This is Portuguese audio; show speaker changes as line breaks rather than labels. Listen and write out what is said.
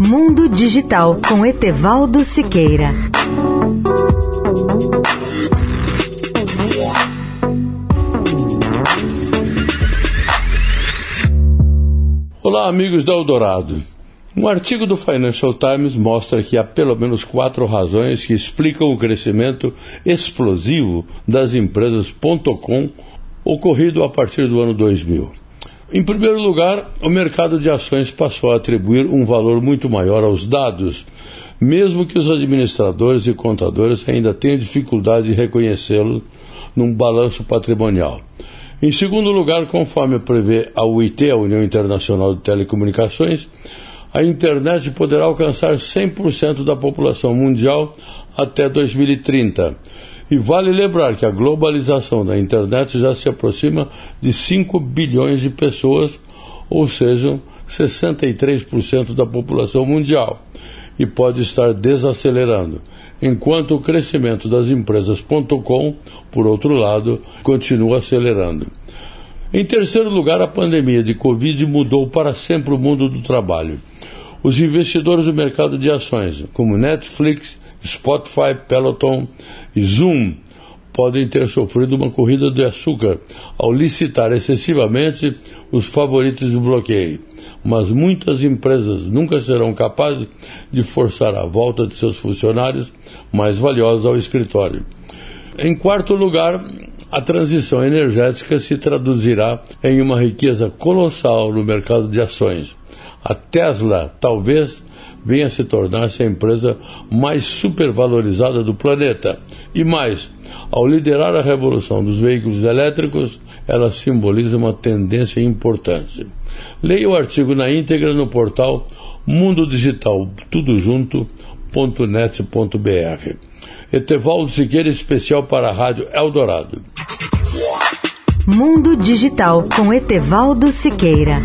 Mundo Digital com Etevaldo Siqueira.
Olá, amigos da Eldorado. Um artigo do Financial Times mostra que há pelo menos quatro razões que explicam o crescimento explosivo das empresas .com ocorrido a partir do ano 2000. Em primeiro lugar, o mercado de ações passou a atribuir um valor muito maior aos dados, mesmo que os administradores e contadores ainda tenham dificuldade de reconhecê-lo num balanço patrimonial. Em segundo lugar, conforme prevê a UIT, a União Internacional de Telecomunicações, a internet poderá alcançar 100% da população mundial até 2030 e vale lembrar que a globalização da internet já se aproxima de 5 bilhões de pessoas, ou seja, 63% da população mundial, e pode estar desacelerando, enquanto o crescimento das empresas .com, por outro lado, continua acelerando. Em terceiro lugar, a pandemia de Covid mudou para sempre o mundo do trabalho. Os investidores do mercado de ações, como Netflix, Spotify, Peloton e Zoom podem ter sofrido uma corrida de açúcar ao licitar excessivamente os favoritos do bloqueio. Mas muitas empresas nunca serão capazes de forçar a volta de seus funcionários mais valiosos ao escritório. Em quarto lugar, a transição energética se traduzirá em uma riqueza colossal no mercado de ações. A Tesla, talvez, venha a se tornar-se a empresa mais supervalorizada do planeta. E mais, ao liderar a revolução dos veículos elétricos, ela simboliza uma tendência importante. Leia o artigo na íntegra no portal Mundo Digital, tudo junto.net.br. Etevaldo Siqueira, especial para a Rádio Eldorado.
Mundo Digital com Etevaldo Siqueira.